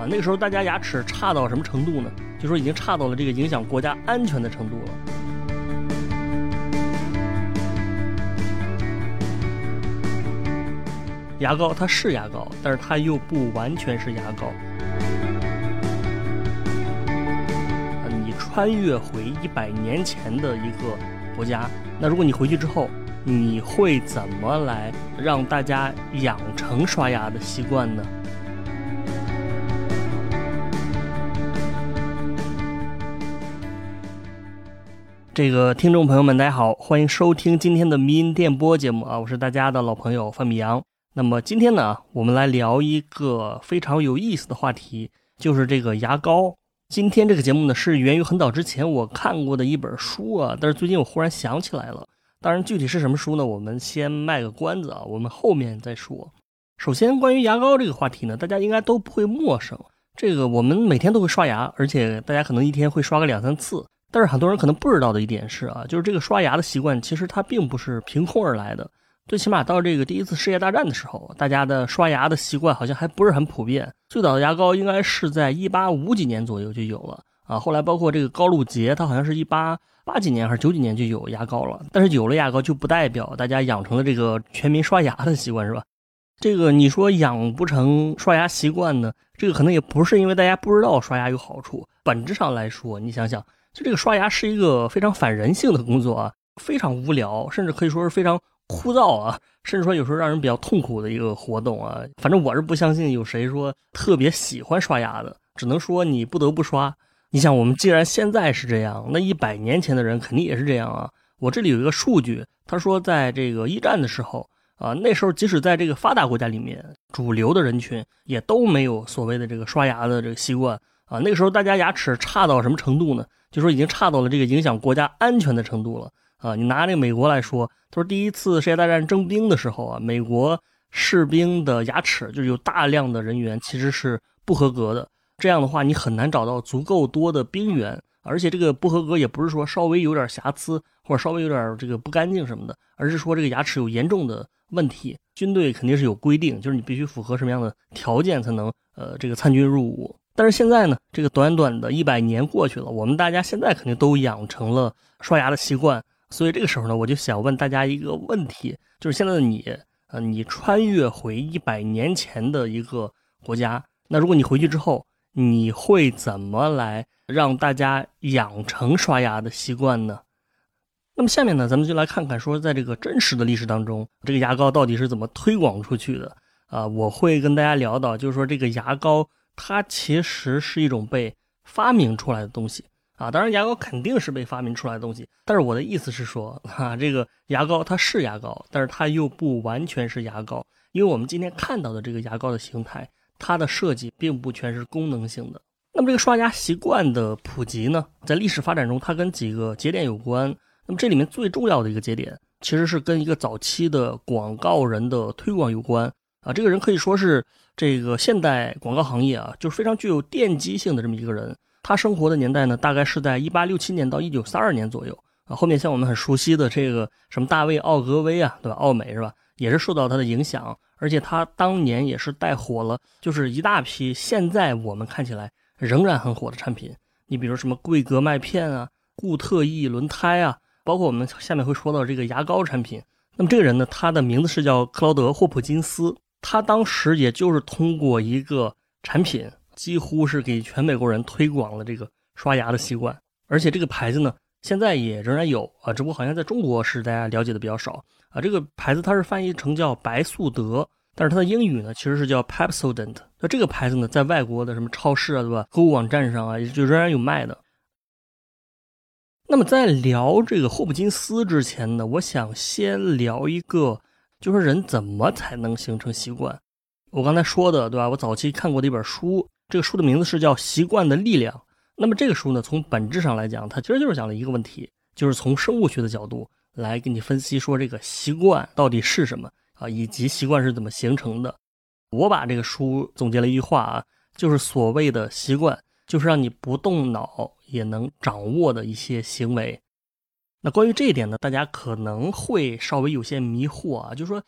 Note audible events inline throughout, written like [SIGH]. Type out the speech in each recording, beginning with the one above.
啊，那个时候大家牙齿差到什么程度呢？就说已经差到了这个影响国家安全的程度了。牙膏它是牙膏，但是它又不完全是牙膏。你穿越回一百年前的一个国家，那如果你回去之后，你会怎么来让大家养成刷牙的习惯呢？这个听众朋友们，大家好，欢迎收听今天的迷音电波节目啊，我是大家的老朋友范米阳。那么今天呢，我们来聊一个非常有意思的话题，就是这个牙膏。今天这个节目呢，是源于很早之前我看过的一本书啊，但是最近我忽然想起来了。当然，具体是什么书呢？我们先卖个关子啊，我们后面再说。首先，关于牙膏这个话题呢，大家应该都不会陌生。这个我们每天都会刷牙，而且大家可能一天会刷个两三次。但是很多人可能不知道的一点是啊，就是这个刷牙的习惯其实它并不是凭空而来的。最起码到这个第一次世界大战的时候，大家的刷牙的习惯好像还不是很普遍。最早的牙膏应该是在一八五几年左右就有了啊。后来包括这个高露洁，它好像是一八八几年还是九几年就有牙膏了。但是有了牙膏就不代表大家养成了这个全民刷牙的习惯，是吧？这个你说养不成刷牙习惯呢？这个可能也不是因为大家不知道刷牙有好处。本质上来说，你想想。就这个刷牙是一个非常反人性的工作啊，非常无聊，甚至可以说是非常枯燥啊，甚至说有时候让人比较痛苦的一个活动啊。反正我是不相信有谁说特别喜欢刷牙的，只能说你不得不刷。你想，我们既然现在是这样，那一百年前的人肯定也是这样啊。我这里有一个数据，他说在这个一战的时候啊，那时候即使在这个发达国家里面，主流的人群也都没有所谓的这个刷牙的这个习惯啊。那个时候大家牙齿差到什么程度呢？就说已经差到了这个影响国家安全的程度了啊！你拿这个美国来说，他说第一次世界大战征兵的时候啊，美国士兵的牙齿就有大量的人员其实是不合格的。这样的话，你很难找到足够多的兵员，而且这个不合格也不是说稍微有点瑕疵或者稍微有点这个不干净什么的，而是说这个牙齿有严重的问题。军队肯定是有规定，就是你必须符合什么样的条件才能呃这个参军入伍。但是现在呢，这个短短的一百年过去了，我们大家现在肯定都养成了刷牙的习惯。所以这个时候呢，我就想问大家一个问题，就是现在的你，呃，你穿越回一百年前的一个国家，那如果你回去之后，你会怎么来让大家养成刷牙的习惯呢？那么下面呢，咱们就来看看说，在这个真实的历史当中，这个牙膏到底是怎么推广出去的啊？我会跟大家聊到，就是说这个牙膏。它其实是一种被发明出来的东西啊，当然牙膏肯定是被发明出来的东西，但是我的意思是说，哈，[LAUGHS] 这个牙膏它是牙膏，但是它又不完全是牙膏，因为我们今天看到的这个牙膏的形态，它的设计并不全是功能性的。那么这个刷牙习惯的普及呢，在历史发展中，它跟几个节点有关。那么这里面最重要的一个节点，其实是跟一个早期的广告人的推广有关。啊，这个人可以说是这个现代广告行业啊，就是非常具有奠基性的这么一个人。他生活的年代呢，大概是在一八六七年到一九三二年左右啊。后面像我们很熟悉的这个什么大卫奥格威啊，对吧？奥美是吧？也是受到他的影响，而且他当年也是带火了，就是一大批现在我们看起来仍然很火的产品。你比如什么桂格麦片啊、固特异轮胎啊，包括我们下面会说到这个牙膏产品。那么这个人呢，他的名字是叫克劳德·霍普金斯。他当时也就是通过一个产品，几乎是给全美国人推广了这个刷牙的习惯，而且这个牌子呢，现在也仍然有啊，只不过好像在中国是大家了解的比较少啊。这个牌子它是翻译成叫白素德，但是它的英语呢其实是叫 Pepsodent。那这个牌子呢，在外国的什么超市啊，对吧？购物网站上啊，也就仍然有卖的。那么在聊这个霍普金斯之前呢，我想先聊一个。就说人怎么才能形成习惯？我刚才说的，对吧？我早期看过的一本书，这个书的名字是叫《习惯的力量》。那么这个书呢，从本质上来讲，它其实就是讲了一个问题，就是从生物学的角度来给你分析说这个习惯到底是什么啊，以及习惯是怎么形成的。我把这个书总结了一句话啊，就是所谓的习惯，就是让你不动脑也能掌握的一些行为。那关于这一点呢，大家可能会稍微有些迷惑啊，就说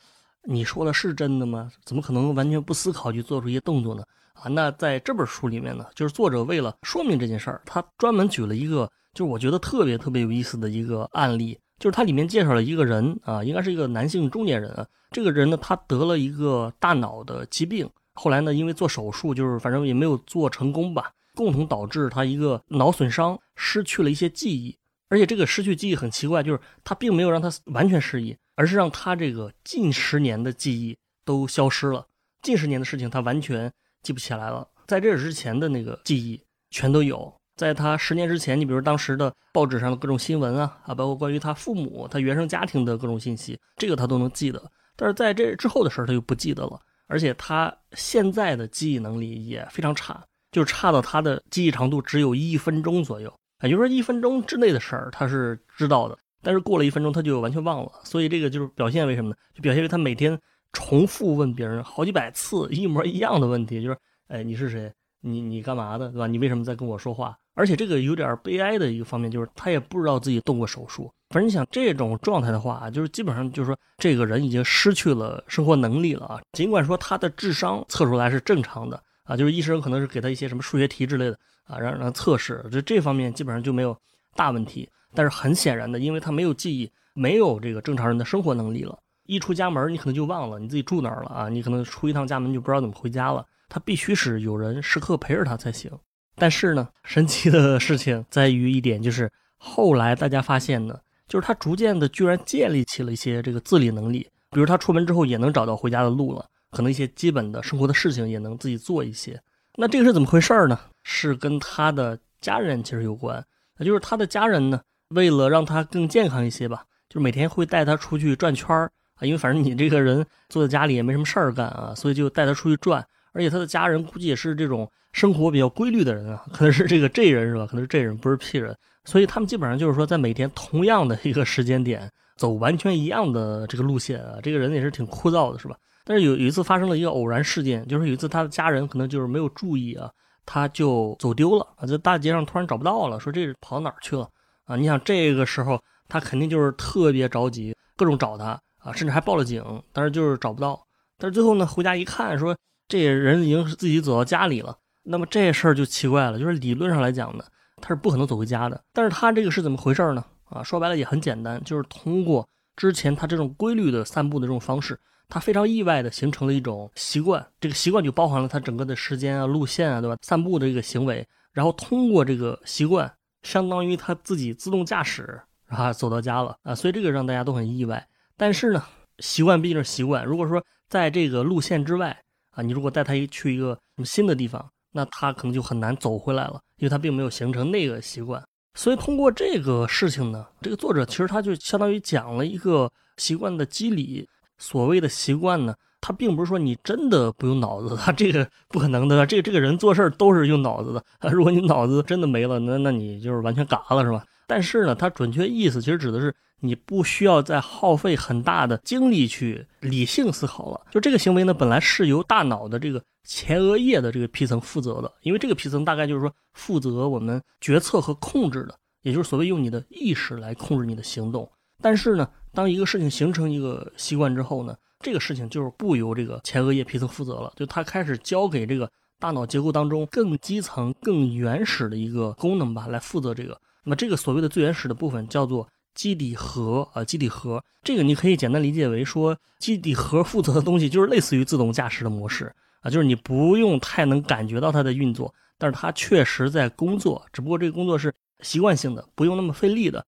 你说的是真的吗？怎么可能完全不思考就做出一些动作呢？啊。那在这本书里面呢，就是作者为了说明这件事儿，他专门举了一个，就是我觉得特别特别有意思的一个案例，就是它里面介绍了一个人啊，应该是一个男性中年人啊。这个人呢，他得了一个大脑的疾病，后来呢，因为做手术，就是反正也没有做成功吧，共同导致他一个脑损伤，失去了一些记忆。而且这个失去记忆很奇怪，就是他并没有让他完全失忆，而是让他这个近十年的记忆都消失了。近十年的事情他完全记不起来了，在这之前的那个记忆全都有。在他十年之前，你比如当时的报纸上的各种新闻啊啊，包括关于他父母、他原生家庭的各种信息，这个他都能记得。但是在这之后的事儿他就不记得了，而且他现在的记忆能力也非常差，就差到他的记忆长度只有一分钟左右。也就是说，一分钟之内的事儿他是知道的，但是过了一分钟他就完全忘了。所以这个就是表现为什么呢？就表现为他每天重复问别人好几百次一模一样的问题，就是哎，你是谁？你你干嘛的？对吧？你为什么在跟我说话？而且这个有点悲哀的一个方面就是他也不知道自己动过手术。反正你想这种状态的话，就是基本上就是说这个人已经失去了生活能力了啊。尽管说他的智商测出来是正常的啊，就是医生可能是给他一些什么数学题之类的。啊，让让他测试，就这方面基本上就没有大问题。但是很显然的，因为他没有记忆，没有这个正常人的生活能力了。一出家门，你可能就忘了你自己住哪儿了啊！你可能出一趟家门就不知道怎么回家了。他必须是有人时刻陪着他才行。但是呢，神奇的事情在于一点，就是后来大家发现呢，就是他逐渐的居然建立起了一些这个自理能力，比如他出门之后也能找到回家的路了，可能一些基本的生活的事情也能自己做一些。那这个是怎么回事呢？是跟他的家人其实有关，那就是他的家人呢，为了让他更健康一些吧，就是每天会带他出去转圈儿啊，因为反正你这个人坐在家里也没什么事儿干啊，所以就带他出去转。而且他的家人估计也是这种生活比较规律的人啊，可能是这个 J 人是吧？可能是 J 人，不是 P 人，所以他们基本上就是说在每天同样的一个时间点走完全一样的这个路线啊，这个人也是挺枯燥的，是吧？但是有有一次发生了一个偶然事件，就是有一次他的家人可能就是没有注意啊，他就走丢了啊，在大街上突然找不到了，说这是跑哪儿去了啊？你想这个时候他肯定就是特别着急，各种找他啊，甚至还报了警，但是就是找不到。但是最后呢，回家一看，说这人已经是自己走到家里了。那么这事儿就奇怪了，就是理论上来讲呢，他是不可能走回家的。但是他这个是怎么回事呢？啊，说白了也很简单，就是通过之前他这种规律的散步的这种方式。他非常意外的形成了一种习惯，这个习惯就包含了他整个的时间啊、路线啊，对吧？散步的这个行为，然后通过这个习惯，相当于他自己自动驾驶啊走到家了啊，所以这个让大家都很意外。但是呢，习惯毕竟是习惯，如果说在这个路线之外啊，你如果带他一去一个什么新的地方，那他可能就很难走回来了，因为他并没有形成那个习惯。所以通过这个事情呢，这个作者其实他就相当于讲了一个习惯的机理。所谓的习惯呢，它并不是说你真的不用脑子，它 [LAUGHS] 这个不可能的。这个这个人做事都是用脑子的。[LAUGHS] 如果你脑子真的没了，那那你就是完全嘎了，是吧？但是呢，它准确意思其实指的是你不需要再耗费很大的精力去理性思考了。就这个行为呢，本来是由大脑的这个前额叶的这个皮层负责的，因为这个皮层大概就是说负责我们决策和控制的，也就是所谓用你的意识来控制你的行动。但是呢。当一个事情形成一个习惯之后呢，这个事情就是不由这个前额叶皮层负责了，就它开始交给这个大脑结构当中更基层、更原始的一个功能吧，来负责这个。那么这个所谓的最原始的部分叫做基底核啊，基底核这个你可以简单理解为说，基底核负责的东西就是类似于自动驾驶的模式啊，就是你不用太能感觉到它的运作，但是它确实在工作，只不过这个工作是习惯性的，不用那么费力的。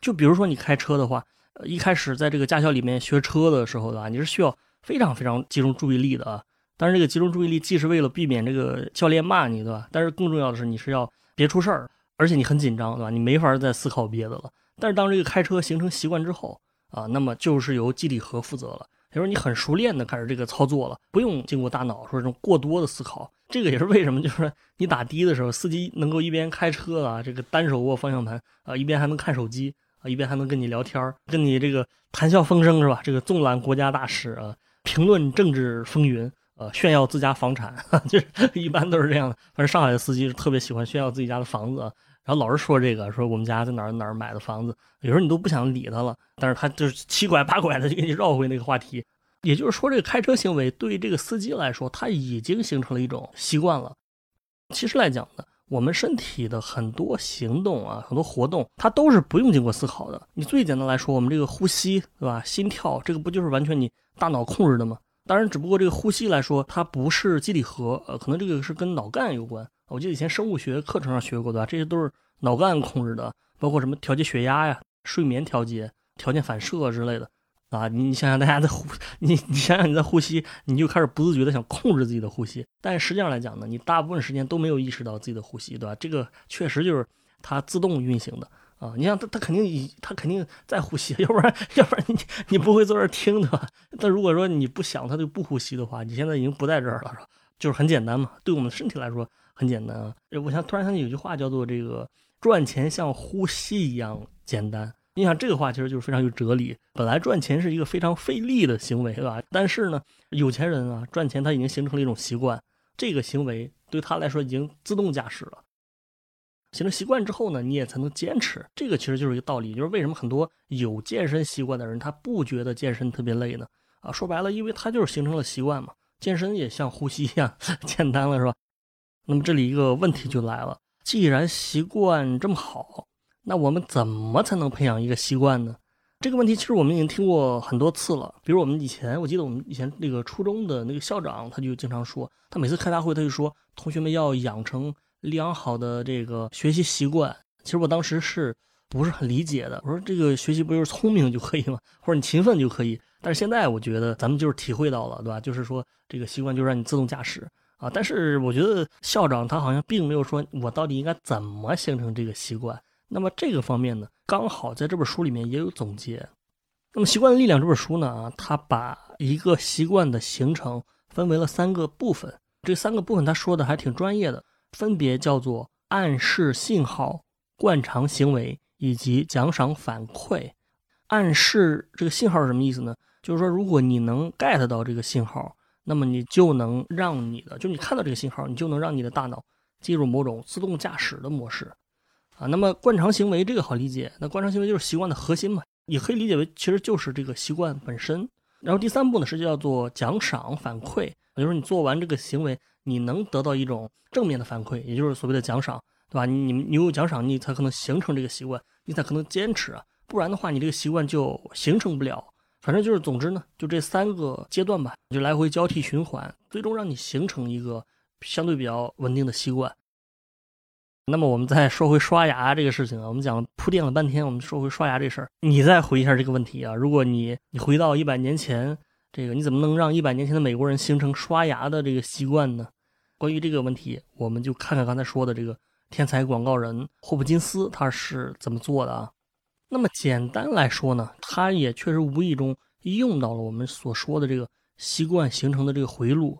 就比如说你开车的话。一开始在这个驾校里面学车的时候，对吧？你是需要非常非常集中注意力的啊。但是这个集中注意力既是为了避免这个教练骂你，对吧？但是更重要的是你是要别出事儿，而且你很紧张，对吧？你没法再思考别的了。但是当这个开车形成习惯之后啊，那么就是由基底核负责了，也就是你很熟练的开始这个操作了，不用经过大脑说这种过多的思考。这个也是为什么，就是你打的的时候，司机能够一边开车啊，这个单手握方向盘啊，一边还能看手机。一边还能跟你聊天跟你这个谈笑风生是吧？这个纵览国家大事啊，评论政治风云，呃，炫耀自家房产，[LAUGHS] 就是 [LAUGHS] 一般都是这样的。反正上海的司机是特别喜欢炫耀自己家的房子，然后老是说这个，说我们家在哪儿哪儿买的房子，有时候你都不想理他了，但是他就是七拐八拐的就 [LAUGHS] 给你绕回那个话题。也就是说，这个开车行为对于这个司机来说，他已经形成了一种习惯了。其实来讲呢，我们身体的很多行动啊，很多活动，它都是不用经过思考的。你最简单来说，我们这个呼吸，对吧？心跳，这个不就是完全你大脑控制的吗？当然，只不过这个呼吸来说，它不是基底核，呃，可能这个是跟脑干有关。我记得以前生物学课程上学过，的？这些都是脑干控制的，包括什么调节血压呀、睡眠调节、条件反射之类的，啊，你你想想，大家在呼，你你想想你在呼吸，你就开始不自觉的想控制自己的呼吸，但实际上来讲呢，你大部分时间都没有意识到自己的呼吸，对吧？这个确实就是它自动运行的。啊，你像它，它肯定，它肯定在呼吸，[LAUGHS] 要不然，要不然你你不会坐这儿听的吧？但如果说你不想它就不呼吸的话，你现在已经不在这儿了，是吧？就是很简单嘛，对我们身体来说很简单啊。我想突然想起有句话叫做“这个赚钱像呼吸一样简单”，你想这个话其实就是非常有哲理。本来赚钱是一个非常费力的行为，对吧？但是呢，有钱人啊，赚钱他已经形成了一种习惯，这个行为对他来说已经自动驾驶了。形成习惯之后呢，你也才能坚持。这个其实就是一个道理，就是为什么很多有健身习惯的人，他不觉得健身特别累呢？啊，说白了，因为他就是形成了习惯嘛。健身也像呼吸一样 [LAUGHS] 简单了，是吧？那么这里一个问题就来了：既然习惯这么好，那我们怎么才能培养一个习惯呢？这个问题其实我们已经听过很多次了。比如我们以前，我记得我们以前那个初中的那个校长，他就经常说，他每次开大会，他就说，同学们要养成。良好的这个学习习惯，其实我当时是不是很理解的。我说这个学习不就是聪明就可以吗？或者你勤奋就可以？但是现在我觉得咱们就是体会到了，对吧？就是说这个习惯就让你自动驾驶啊。但是我觉得校长他好像并没有说我到底应该怎么形成这个习惯。那么这个方面呢，刚好在这本书里面也有总结。那么《习惯的力量》这本书呢，啊，它把一个习惯的形成分为了三个部分。这三个部分他说的还挺专业的。分别叫做暗示信号、惯常行为以及奖赏反馈。暗示这个信号是什么意思呢？就是说，如果你能 get 到这个信号，那么你就能让你的，就你看到这个信号，你就能让你的大脑进入某种自动驾驶的模式啊。那么惯常行为这个好理解，那惯常行为就是习惯的核心嘛，也可以理解为其实就是这个习惯本身。然后第三步呢是叫做奖赏反馈，也就是你做完这个行为。你能得到一种正面的反馈，也就是所谓的奖赏，对吧？你你有奖赏，你才可能形成这个习惯，你才可能坚持啊，不然的话，你这个习惯就形成不了。反正就是，总之呢，就这三个阶段吧，就来回交替循环，最终让你形成一个相对比较稳定的习惯。那么我们再说回刷牙这个事情啊，我们讲铺垫了半天，我们说回刷牙这事儿，你再回一下这个问题啊，如果你你回到一百年前，这个你怎么能让一百年前的美国人形成刷牙的这个习惯呢？关于这个问题，我们就看看刚才说的这个天才广告人霍普金斯他是怎么做的啊？那么简单来说呢，他也确实无意中用到了我们所说的这个习惯形成的这个回路。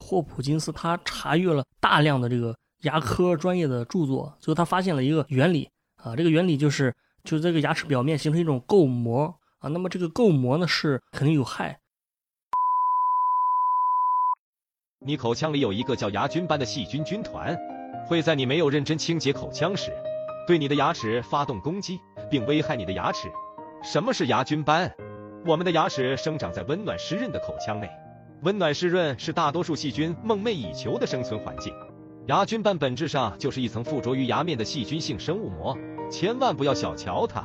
霍普金斯他查阅了大量的这个牙科专业的著作，最后他发现了一个原理啊，这个原理就是就是这个牙齿表面形成一种垢膜啊，那么这个垢膜呢是肯定有害。你口腔里有一个叫牙菌斑的细菌军团，会在你没有认真清洁口腔时，对你的牙齿发动攻击，并危害你的牙齿。什么是牙菌斑？我们的牙齿生长在温暖湿润的口腔内，温暖湿润是大多数细菌梦寐以求的生存环境。牙菌斑本质上就是一层附着于牙面的细菌性生物膜，千万不要小瞧它。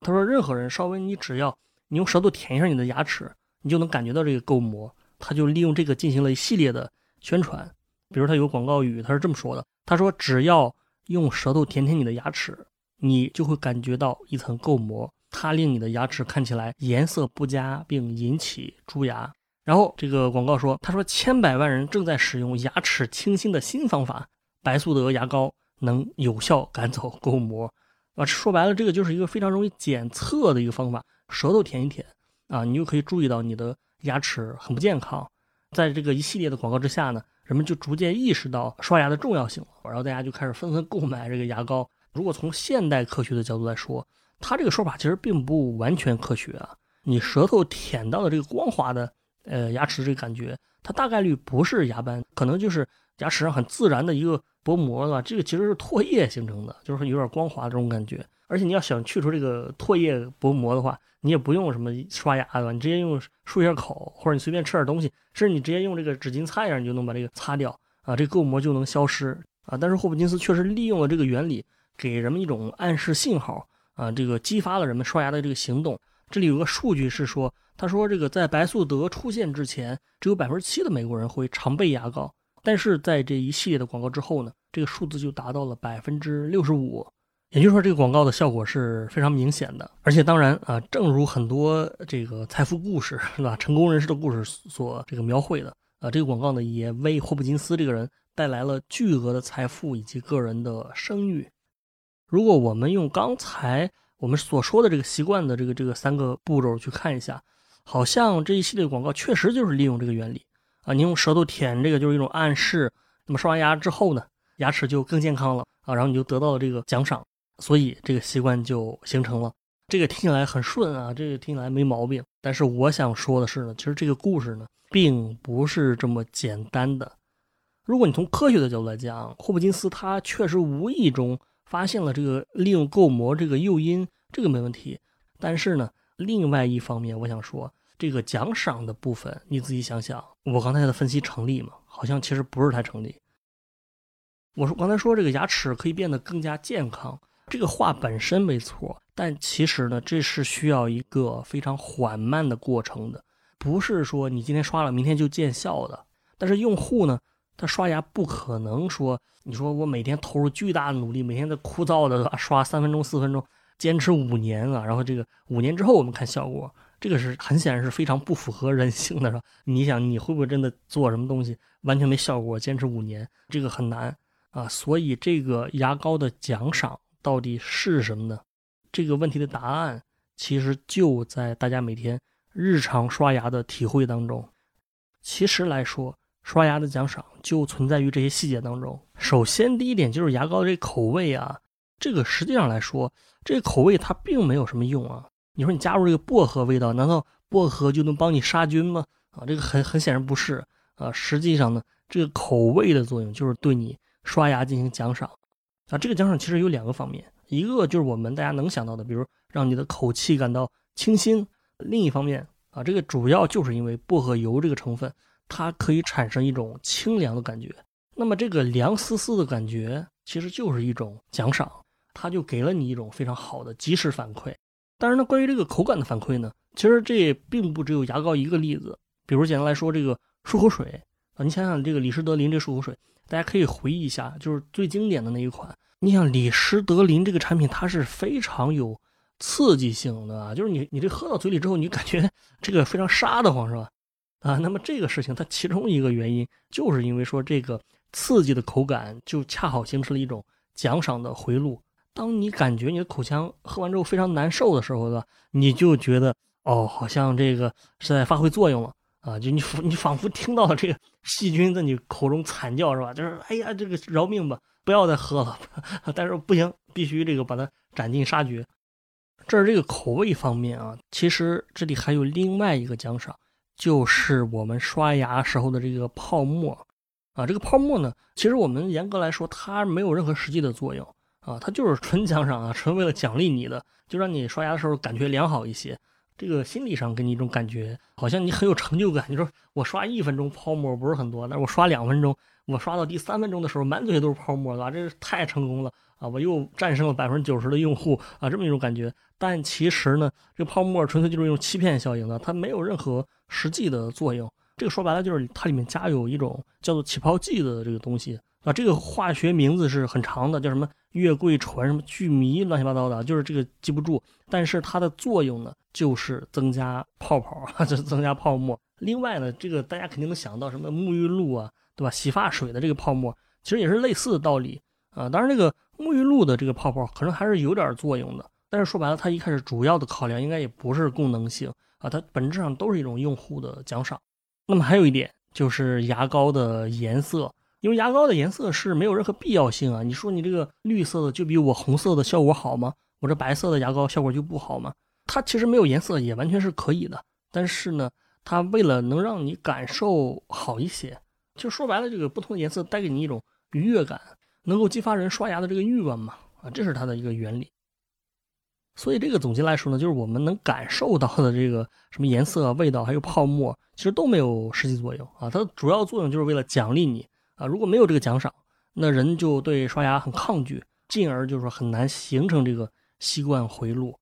他说，任何人稍微你只要你用舌头舔一下你的牙齿。你就能感觉到这个垢膜，他就利用这个进行了一系列的宣传。比如他有广告语，他是这么说的：“他说只要用舌头舔舔你的牙齿，你就会感觉到一层垢膜，它令你的牙齿看起来颜色不佳，并引起蛀牙。”然后这个广告说：“他说千百万人正在使用牙齿清新的新方法——白素德牙膏，能有效赶走垢膜。”啊，说白了，这个就是一个非常容易检测的一个方法，舌头舔一舔。啊，你就可以注意到你的牙齿很不健康。在这个一系列的广告之下呢，人们就逐渐意识到刷牙的重要性了，然后大家就开始纷纷购买这个牙膏。如果从现代科学的角度来说，他这个说法其实并不完全科学啊。你舌头舔到的这个光滑的呃牙齿这个感觉，它大概率不是牙斑，可能就是牙齿上很自然的一个薄膜，吧？这个其实是唾液形成的，就是有点光滑这种感觉而且你要想去除这个唾液薄膜的话，你也不用什么刷牙对吧？你直接用漱一下口，或者你随便吃点东西，甚至你直接用这个纸巾擦一下，你就能把这个擦掉啊，这个垢膜就能消失啊。但是霍普金斯确实利用了这个原理，给人们一种暗示信号啊，这个激发了人们刷牙的这个行动。这里有个数据是说，他说这个在白素德出现之前，只有百分之七的美国人会常备牙膏，但是在这一系列的广告之后呢，这个数字就达到了百分之六十五。也就是说，这个广告的效果是非常明显的，而且当然啊，正如很多这个财富故事是吧，成功人士的故事所这个描绘的啊，这个广告呢也为霍普金斯这个人带来了巨额的财富以及个人的声誉。如果我们用刚才我们所说的这个习惯的这个这个三个步骤去看一下，好像这一系列广告确实就是利用这个原理啊，你用舌头舔这个就是一种暗示，那么刷完牙之后呢，牙齿就更健康了啊，然后你就得到了这个奖赏。所以这个习惯就形成了，这个听起来很顺啊，这个听起来没毛病。但是我想说的是呢，其实这个故事呢，并不是这么简单的。如果你从科学的角度来讲，霍普金斯他确实无意中发现了这个利用构膜这个诱因，这个没问题。但是呢，另外一方面，我想说这个奖赏的部分，你自己想想，我刚才的分析成立吗？好像其实不是太成立。我说刚才说这个牙齿可以变得更加健康。这个话本身没错，但其实呢，这是需要一个非常缓慢的过程的，不是说你今天刷了，明天就见效的。但是用户呢，他刷牙不可能说，你说我每天投入巨大的努力，每天在枯燥的刷三分钟、四分钟，坚持五年啊，然后这个五年之后我们看效果，这个是很显然是非常不符合人性的，是吧？你想你会不会真的做什么东西完全没效果，坚持五年，这个很难啊。所以这个牙膏的奖赏。到底是什么呢？这个问题的答案其实就在大家每天日常刷牙的体会当中。其实来说，刷牙的奖赏就存在于这些细节当中。首先，第一点就是牙膏的这口味啊，这个实际上来说，这个口味它并没有什么用啊。你说你加入这个薄荷味道，难道薄荷就能帮你杀菌吗？啊，这个很很显然不是啊。实际上呢，这个口味的作用就是对你刷牙进行奖赏。啊，这个奖赏其实有两个方面，一个就是我们大家能想到的，比如让你的口气感到清新；另一方面啊，这个主要就是因为薄荷油这个成分，它可以产生一种清凉的感觉。那么这个凉丝丝的感觉，其实就是一种奖赏，它就给了你一种非常好的及时反馈。当然呢，关于这个口感的反馈呢，其实这并不只有牙膏一个例子。比如简单来说，这个漱口水啊，你想想这个李施德林这漱口水。大家可以回忆一下，就是最经典的那一款。你想李施德林这个产品，它是非常有刺激性的，就是你你这喝到嘴里之后，你感觉这个非常沙的慌，是吧？啊，那么这个事情它其中一个原因，就是因为说这个刺激的口感就恰好形成了一种奖赏的回路。当你感觉你的口腔喝完之后非常难受的时候，对吧？你就觉得哦，好像这个是在发挥作用了。啊，就你你仿佛听到了这个细菌在你口中惨叫，是吧？就是哎呀，这个饶命吧，不要再喝了。[LAUGHS] 但是不行，必须这个把它斩尽杀绝。这是这个口味方面啊。其实这里还有另外一个奖赏，就是我们刷牙时候的这个泡沫啊。这个泡沫呢，其实我们严格来说，它没有任何实际的作用啊，它就是纯奖赏啊，纯为了奖励你的，就让你刷牙的时候感觉良好一些。这个心理上给你一种感觉，好像你很有成就感。你说我刷一分钟泡沫不是很多，但是我刷两分钟，我刷到第三分钟的时候，满嘴都是泡沫，对吧？这是太成功了啊！我又战胜了百分之九十的用户啊，这么一种感觉。但其实呢，这个泡沫纯粹就是一种欺骗效应的，它没有任何实际的作用。这个说白了就是它里面加有一种叫做起泡剂的这个东西啊，这个化学名字是很长的，叫什么月桂醇什么聚醚，乱七八糟的，就是这个记不住。但是它的作用呢？就是增加泡泡啊，[LAUGHS] 就是增加泡沫。另外呢，这个大家肯定能想到什么沐浴露啊，对吧？洗发水的这个泡沫，其实也是类似的道理啊。当然，这个沐浴露的这个泡泡可能还是有点作用的。但是说白了，它一开始主要的考量应该也不是功能性啊，它本质上都是一种用户的奖赏。那么还有一点就是牙膏的颜色，因为牙膏的颜色是没有任何必要性啊。你说你这个绿色的就比我红色的效果好吗？我这白色的牙膏效果就不好吗？它其实没有颜色也完全是可以的，但是呢，它为了能让你感受好一些，就说白了，这个不同的颜色带给你一种愉悦感，能够激发人刷牙的这个欲望嘛，啊，这是它的一个原理。所以这个总结来说呢，就是我们能感受到的这个什么颜色、味道，还有泡沫，其实都没有实际作用啊。它的主要作用就是为了奖励你啊。如果没有这个奖赏，那人就对刷牙很抗拒，进而就是说很难形成这个习惯回路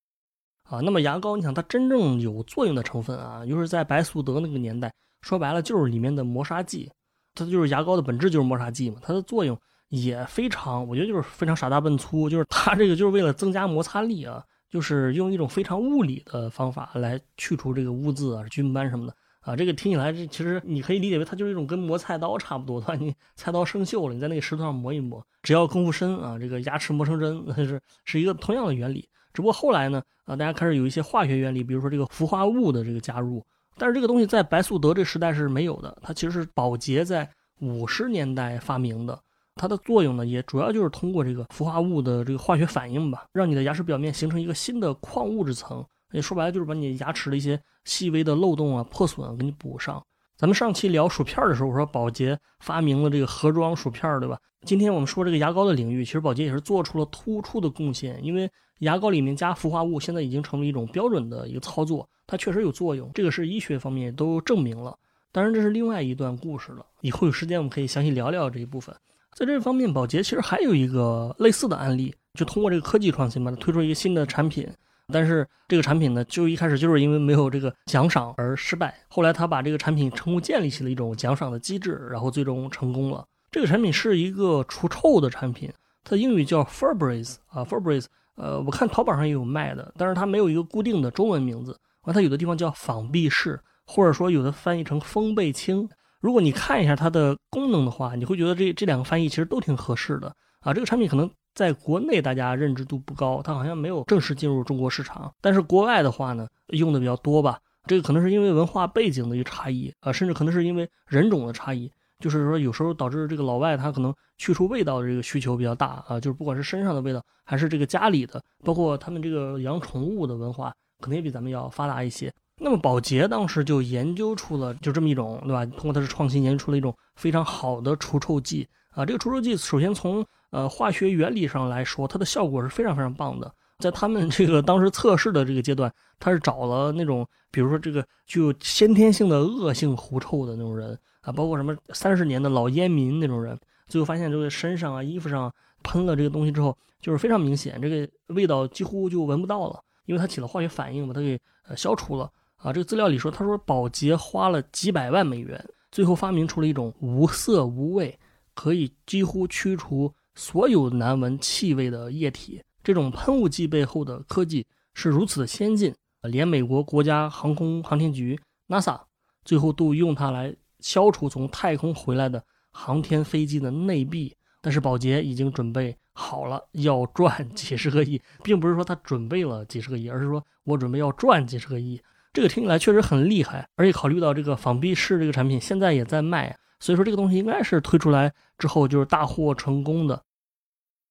啊。那么牙膏，你想它真正有作用的成分啊，就是在白素德那个年代，说白了就是里面的磨砂剂，它就是牙膏的本质就是磨砂剂嘛，它的作用也非常，我觉得就是非常傻大笨粗，就是它这个就是为了增加摩擦力啊，就是用一种非常物理的方法来去除这个污渍啊、菌斑什么的。啊，这个听起来这其实你可以理解为它就是一种跟磨菜刀差不多的，你菜刀生锈了，你在那个石头上磨一磨，只要功夫深啊，这个牙齿磨成针，那是是一个同样的原理。只不过后来呢，啊，大家开始有一些化学原理，比如说这个氟化物的这个加入，但是这个东西在白素德这时代是没有的，它其实是宝洁在五十年代发明的，它的作用呢也主要就是通过这个氟化物的这个化学反应吧，让你的牙齿表面形成一个新的矿物质层。也说白了就是把你牙齿的一些细微的漏洞啊、破损给你补上。咱们上期聊薯片的时候，我说宝洁发明了这个盒装薯片，对吧？今天我们说这个牙膏的领域，其实宝洁也是做出了突出的贡献。因为牙膏里面加氟化物，现在已经成为一种标准的一个操作，它确实有作用，这个是医学方面都证明了。当然，这是另外一段故事了。以后有时间我们可以详细聊聊这一部分。在这方面，宝洁其实还有一个类似的案例，就通过这个科技创新嘛，推出一个新的产品。但是这个产品呢，就一开始就是因为没有这个奖赏而失败。后来他把这个产品成功建立起了一种奖赏的机制，然后最终成功了。这个产品是一个除臭的产品，它的英语叫 Febreze 啊，Febreze。呃，我看淘宝上也有卖的，但是它没有一个固定的中文名字。那，它有的地方叫仿壁式，或者说有的翻译成风贝清。如果你看一下它的功能的话，你会觉得这这两个翻译其实都挺合适的啊。这个产品可能。在国内大家认知度不高，它好像没有正式进入中国市场。但是国外的话呢，用的比较多吧。这个可能是因为文化背景的一个差异啊，甚至可能是因为人种的差异。就是说，有时候导致这个老外他可能去除味道的这个需求比较大啊。就是不管是身上的味道，还是这个家里的，包括他们这个养宠物的文化，可能也比咱们要发达一些。那么宝洁当时就研究出了就这么一种，对吧？通过它的创新研究出了一种非常好的除臭剂啊。这个除臭剂首先从呃，化学原理上来说，它的效果是非常非常棒的。在他们这个当时测试的这个阶段，他是找了那种，比如说这个具有先天性的恶性狐臭的那种人啊，包括什么三十年的老烟民那种人，最后发现这个身上啊、衣服上喷了这个东西之后，就是非常明显，这个味道几乎就闻不到了，因为它起了化学反应，把它给呃消除了啊。这个资料里说，他说宝洁花了几百万美元，最后发明出了一种无色无味，可以几乎驱除。所有难闻气味的液体，这种喷雾剂背后的科技是如此的先进，连美国国家航空航天局 NASA 最后都用它来消除从太空回来的航天飞机的内壁。但是宝洁已经准备好了，要赚几十个亿，并不是说他准备了几十个亿，而是说我准备要赚几十个亿。这个听起来确实很厉害，而且考虑到这个仿币式这个产品现在也在卖，所以说这个东西应该是推出来之后就是大获成功的。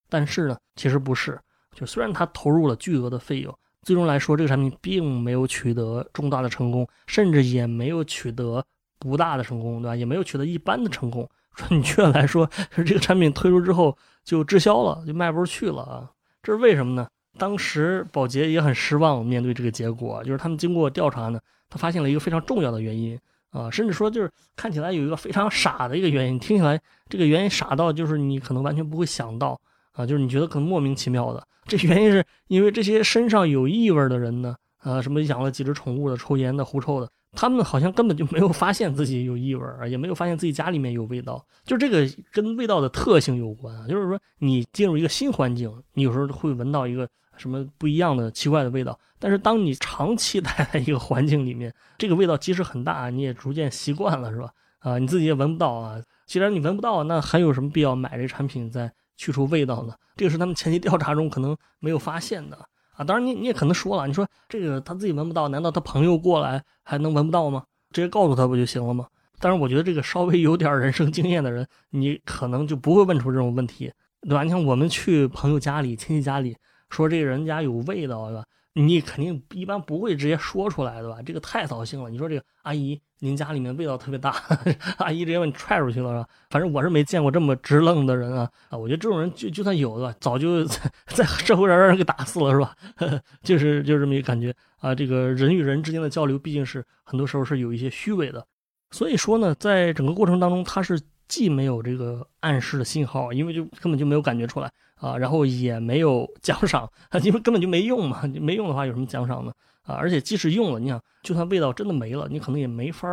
但是呢，其实不是。就虽然他投入了巨额的费用，最终来说，这个产品并没有取得重大的成功，甚至也没有取得不大的成功，对吧？也没有取得一般的成功。准确来说，是这个产品推出之后就滞销了，就卖不出去了啊。这是为什么呢？当时宝洁也很失望，面对这个结果，就是他们经过调查呢，他发现了一个非常重要的原因啊，甚至说就是看起来有一个非常傻的一个原因，听起来这个原因傻到就是你可能完全不会想到。啊，就是你觉得可能莫名其妙的，这原因是因为这些身上有异味的人呢，啊，什么养了几只宠物的、抽烟的、狐臭的，他们好像根本就没有发现自己有异味啊，也没有发现自己家里面有味道，就这个跟味道的特性有关啊。就是说，你进入一个新环境，你有时候会闻到一个什么不一样的奇怪的味道，但是当你长期待在一个环境里面，这个味道即使很大，你也逐渐习惯了，是吧？啊，你自己也闻不到啊。既然你闻不到，那还有什么必要买这产品在？去除味道呢？这个是他们前期调查中可能没有发现的啊。当然，你你也可能说了，你说这个他自己闻不到，难道他朋友过来还能闻不到吗？直接告诉他不就行了吗？但是我觉得这个稍微有点人生经验的人，你可能就不会问出这种问题，对吧？你像我们去朋友家里、亲戚家里，说这个人家有味道，对吧？你肯定一般不会直接说出来，对吧？这个太扫兴了。你说这个阿姨，您家里面味道特别大，[LAUGHS] 阿姨直接把你踹出去了，是吧？反正我是没见过这么直愣的人啊啊！我觉得这种人就就算有的，早就 [LAUGHS] 在在社会上让人给打死了，是吧？[LAUGHS] 就是就是这么一个感觉啊。这个人与人之间的交流，毕竟是很多时候是有一些虚伪的，所以说呢，在整个过程当中，他是既没有这个暗示的信号，因为就根本就没有感觉出来。啊，然后也没有奖赏，[LAUGHS] 因为根本就没用嘛，没用的话有什么奖赏呢？啊，而且即使用了，你想，就算味道真的没了，你可能也没法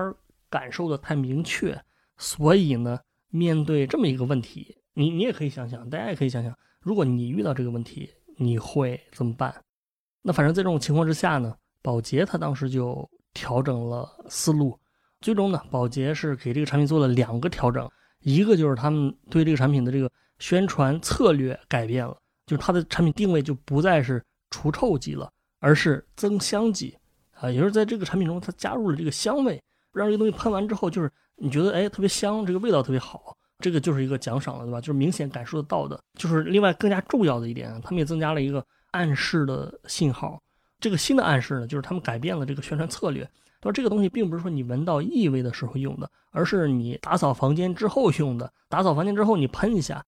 感受的太明确。所以呢，面对这么一个问题，你你也可以想想，大家也可以想想，如果你遇到这个问题，你会怎么办？那反正在这种情况之下呢，宝洁他当时就调整了思路，最终呢，宝洁是给这个产品做了两个调整，一个就是他们对这个产品的这个。宣传策略改变了，就是它的产品定位就不再是除臭剂了，而是增香剂啊，也就是在这个产品中，它加入了这个香味，让这个东西喷完之后，就是你觉得哎特别香，这个味道特别好，这个就是一个奖赏了，对吧？就是明显感受得到的。就是另外更加重要的一点，他们也增加了一个暗示的信号。这个新的暗示呢，就是他们改变了这个宣传策略，说这个东西并不是说你闻到异味的时候用的，而是你打扫房间之后用的。打扫房间之后你喷一下。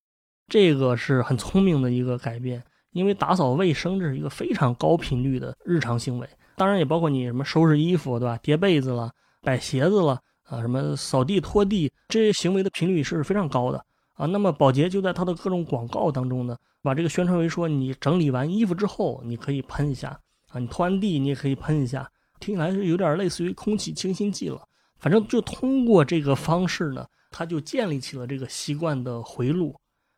这个是很聪明的一个改变，因为打扫卫生这是一个非常高频率的日常行为，当然也包括你什么收拾衣服，对吧？叠被子了，摆鞋子了，啊，什么扫地拖地，这些行为的频率是非常高的啊。那么保洁就在它的各种广告当中呢，把这个宣传为说，你整理完衣服之后，你可以喷一下啊，你拖完地你也可以喷一下，听起来是有点类似于空气清新剂了。反正就通过这个方式呢，它就建立起了这个习惯的回路。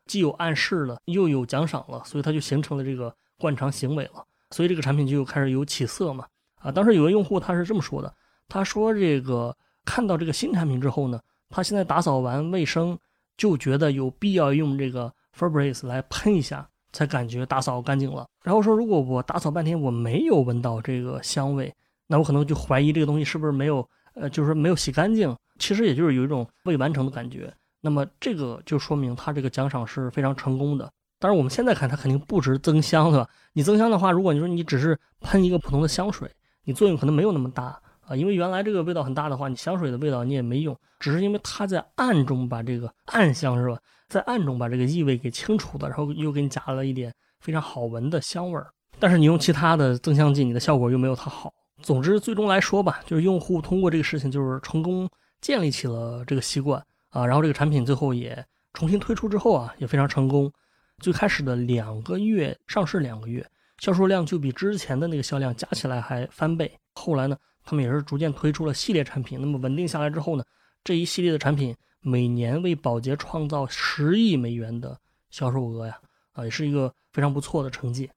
既有暗示了，又有奖赏了，所以它就形成了这个惯常行为了。所以这个产品就开始有起色嘛。啊，当时有个用户他是这么说的，他说这个看到这个新产品之后呢，他现在打扫完卫生就觉得有必要用这个 Febreze 来喷一下，才感觉打扫干净了。然后说如果我打扫半天我没有闻到这个香味，那我可能就怀疑这个东西是不是没有，呃，就是没有洗干净。其实也就是有一种未完成的感觉。那么这个就说明它这个奖赏是非常成功的。当然我们现在看它肯定不止增香，对吧？你增香的话，如果你说你只是喷一个普通的香水，你作用可能没有那么大啊，因为原来这个味道很大的话，你香水的味道你也没用，只是因为它在暗中把这个暗香是吧，在暗中把这个异味给清除的，然后又给你加了一点非常好闻的香味儿。但是你用其他的增香剂，你的效果又没有它好。总之，最终来说吧，就是用户通过这个事情就是成功建立起了这个习惯。啊，然后这个产品最后也重新推出之后啊，也非常成功。最开始的两个月上市两个月，销售量就比之前的那个销量加起来还翻倍。后来呢，他们也是逐渐推出了系列产品。那么稳定下来之后呢，这一系列的产品每年为宝洁创造十亿美元的销售额呀，啊，也是一个非常不错的成绩。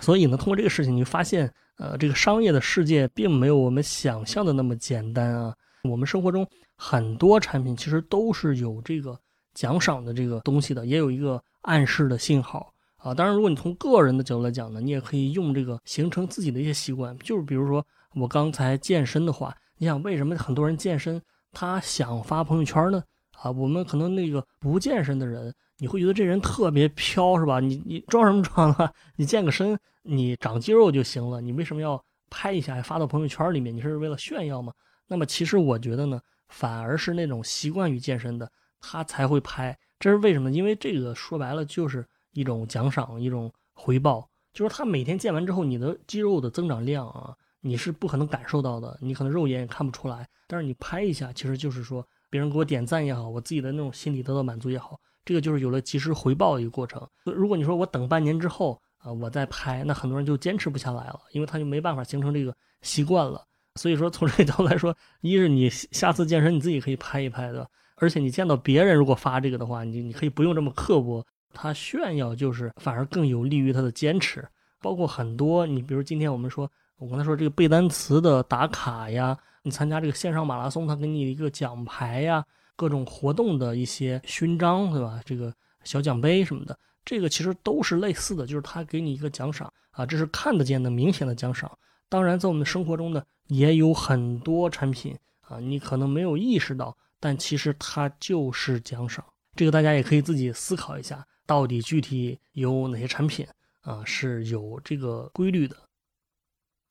所以呢，通过这个事情，你发现，呃，这个商业的世界并没有我们想象的那么简单啊。我们生活中很多产品其实都是有这个奖赏的这个东西的，也有一个暗示的信号啊。当然，如果你从个人的角度来讲呢，你也可以用这个形成自己的一些习惯。就是比如说我刚才健身的话，你想为什么很多人健身他想发朋友圈呢？啊，我们可能那个不健身的人，你会觉得这人特别飘，是吧？你你装什么装啊？你健个身，你长肌肉就行了，你为什么要拍一下发到朋友圈里面？你是为了炫耀吗？那么其实我觉得呢，反而是那种习惯于健身的，他才会拍。这是为什么？因为这个说白了就是一种奖赏，一种回报。就是他每天健完之后，你的肌肉的增长量啊，你是不可能感受到的，你可能肉眼也看不出来。但是你拍一下，其实就是说别人给我点赞也好，我自己的那种心理得到满足也好，这个就是有了及时回报的一个过程。如果你说我等半年之后啊，我再拍，那很多人就坚持不下来了，因为他就没办法形成这个习惯了。所以说，从这角度来说，一是你下次健身你自己可以拍一拍的，而且你见到别人如果发这个的话，你你可以不用这么刻薄，他炫耀就是反而更有利于他的坚持。包括很多，你比如今天我们说，我刚才说这个背单词的打卡呀，你参加这个线上马拉松，他给你一个奖牌呀，各种活动的一些勋章，对吧？这个小奖杯什么的，这个其实都是类似的，就是他给你一个奖赏啊，这是看得见的明显的奖赏。当然，在我们生活中呢，也有很多产品啊，你可能没有意识到，但其实它就是奖赏。这个大家也可以自己思考一下，到底具体有哪些产品啊是有这个规律的。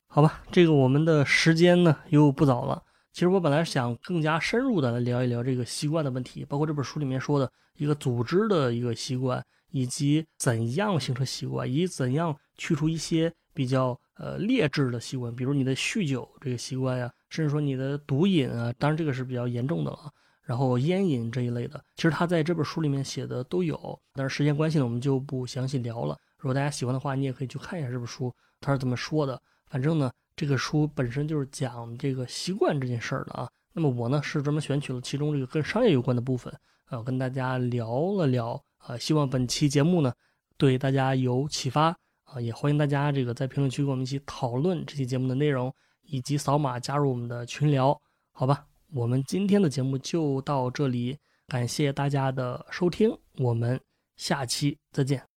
好吧，这个我们的时间呢又不早了。其实我本来想更加深入的来聊一聊这个习惯的问题，包括这本书里面说的一个组织的一个习惯，以及怎样形成习惯，以及怎样去除一些比较呃劣质的习惯，比如你的酗酒这个习惯呀，甚至说你的毒瘾啊，当然这个是比较严重的了。然后烟瘾这一类的，其实他在这本书里面写的都有，但是时间关系呢，我们就不详细聊了。如果大家喜欢的话，你也可以去看一下这本书，他是怎么说的。反正呢。这个书本身就是讲这个习惯这件事儿的啊。那么我呢是专门选取了其中这个跟商业有关的部分，呃，跟大家聊了聊啊。希望本期节目呢对大家有启发啊，也欢迎大家这个在评论区跟我们一起讨论这期节目的内容，以及扫码加入我们的群聊，好吧？我们今天的节目就到这里，感谢大家的收听，我们下期再见。